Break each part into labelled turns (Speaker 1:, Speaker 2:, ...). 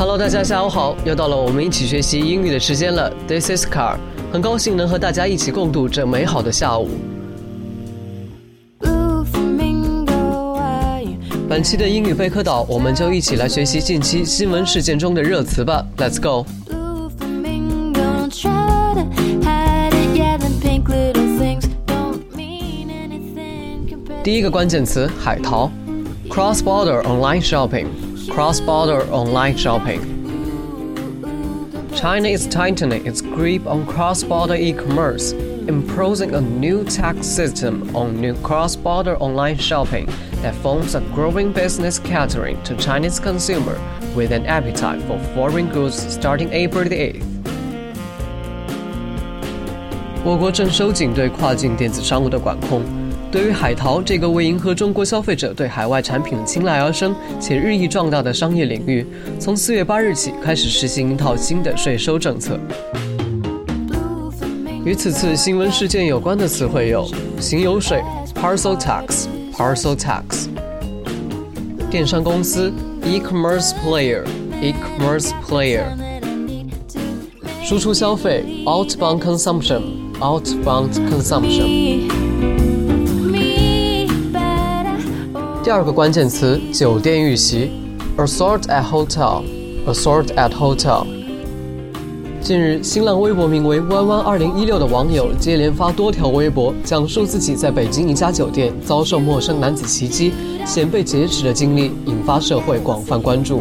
Speaker 1: Hello，大家下午好，又到了我们一起学习英语的时间了。This is Car，很高兴能和大家一起共度这美好的下午。本期的英语备课岛，我们就一起来学习近期新闻事件中的热词吧。Let's go！第一个关键词海淘，cross-border online shopping shopping，cross-border online shopping。China is tightening its grip on cross-border e-commerce, imposing a new tax system on new cross-border online shopping that forms a growing business catering to Chinese consumer with an appetite for foreign goods starting April the 8th. 我国正收紧对跨境电子商务的管控。 对于海淘这个为迎合中国消费者对海外产品的青睐而生且日益壮大的商业领域，从四月八日起开始实行一套新的税收政策。与此次新闻事件有关的词汇有行邮税 （parcel tax）、parcel tax；电商公司 （e-commerce player）、e-commerce player；输出消费 （outbound consumption）、outbound consumption。第二个关键词酒店遇袭，assault at hotel，assault at hotel。近日，新浪微博名为“弯弯二零一六”的网友接连发多条微博，讲述自己在北京一家酒店遭受陌生男子袭击、险被劫持的经历，引发社会广泛关注。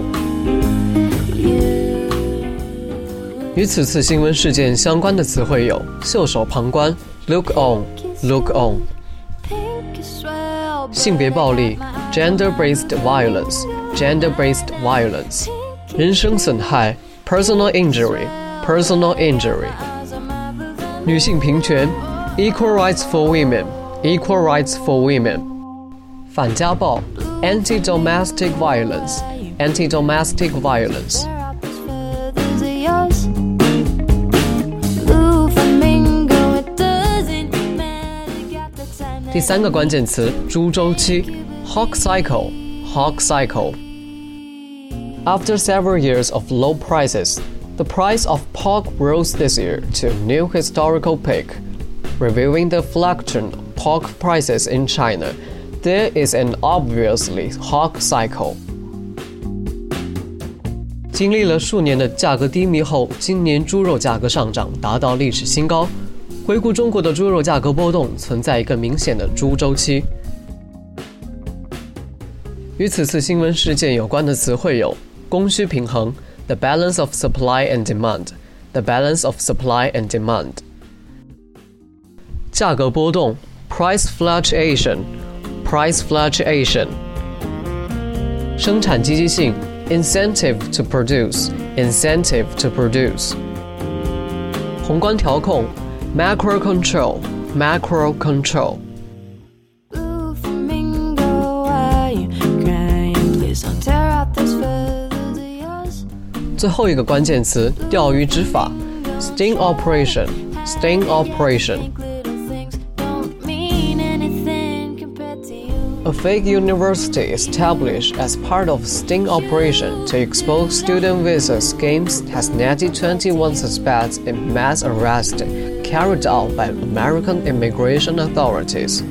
Speaker 1: 与此次新闻事件相关的词汇有袖手旁观 （look on，look on）。性别暴力 （gender-based violence），gender-based violence；人身损害 （personal injury），personal injury；女性平权 （equal rights for women），equal rights for women；反家暴 （anti-domestic violence），anti-domestic violence。 第三个关键词猪周期 （hog cycle）。hog cycle. After several years of low prices, the price of pork rose this year to a new historical peak. Reviewing the fluctuation of pork prices in China, there is an obviously hog cycle. 经历了数年的价格低迷后，今年猪肉价格上涨达到历史新高。 回顾中国的猪肉价格波动，存在一个明显的猪周期。与此次新闻事件有关的词汇有供需平衡 （the balance of supply and demand），the balance of supply and demand；价格波动 （price fluctuation），price fluctuation；生产积极性 （incentive to produce），incentive to produce；宏观调控 （macro control），macro control。最后一个关键词钓鱼执法 （sting operation），sting operation。 A fake university established as part of sting operation to expose student visa schemes has netted 21 suspects in mass arrest carried out by American immigration authorities.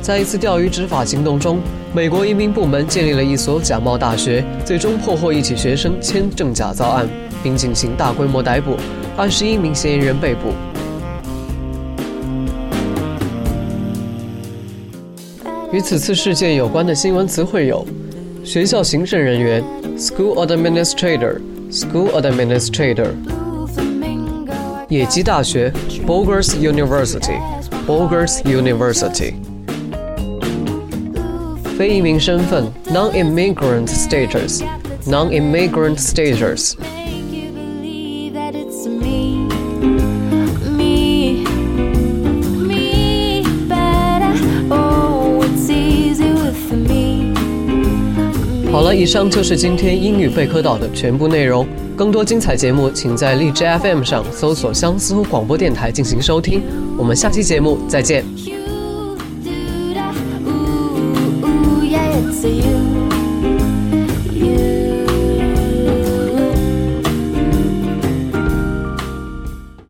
Speaker 1: 在一次钓鱼执法行动中， 美国移民部门建立了一所假冒大学，最终破获一起学生签证假造案，并进行大规模逮捕，二十一名嫌疑人被捕。 与此次事件有关的新闻词汇有：学校行政人员 （School Administrator），School Administrator；野鸡大学 （Bogus University），Bogus University；非移民身份 （Non-Immigrant Status），Non-Immigrant Status。好了，以上就是今天英语备课岛的全部内容。更多精彩节目，请在荔枝 FM 上搜索相思广播电台进行收听。我们下期节目再见。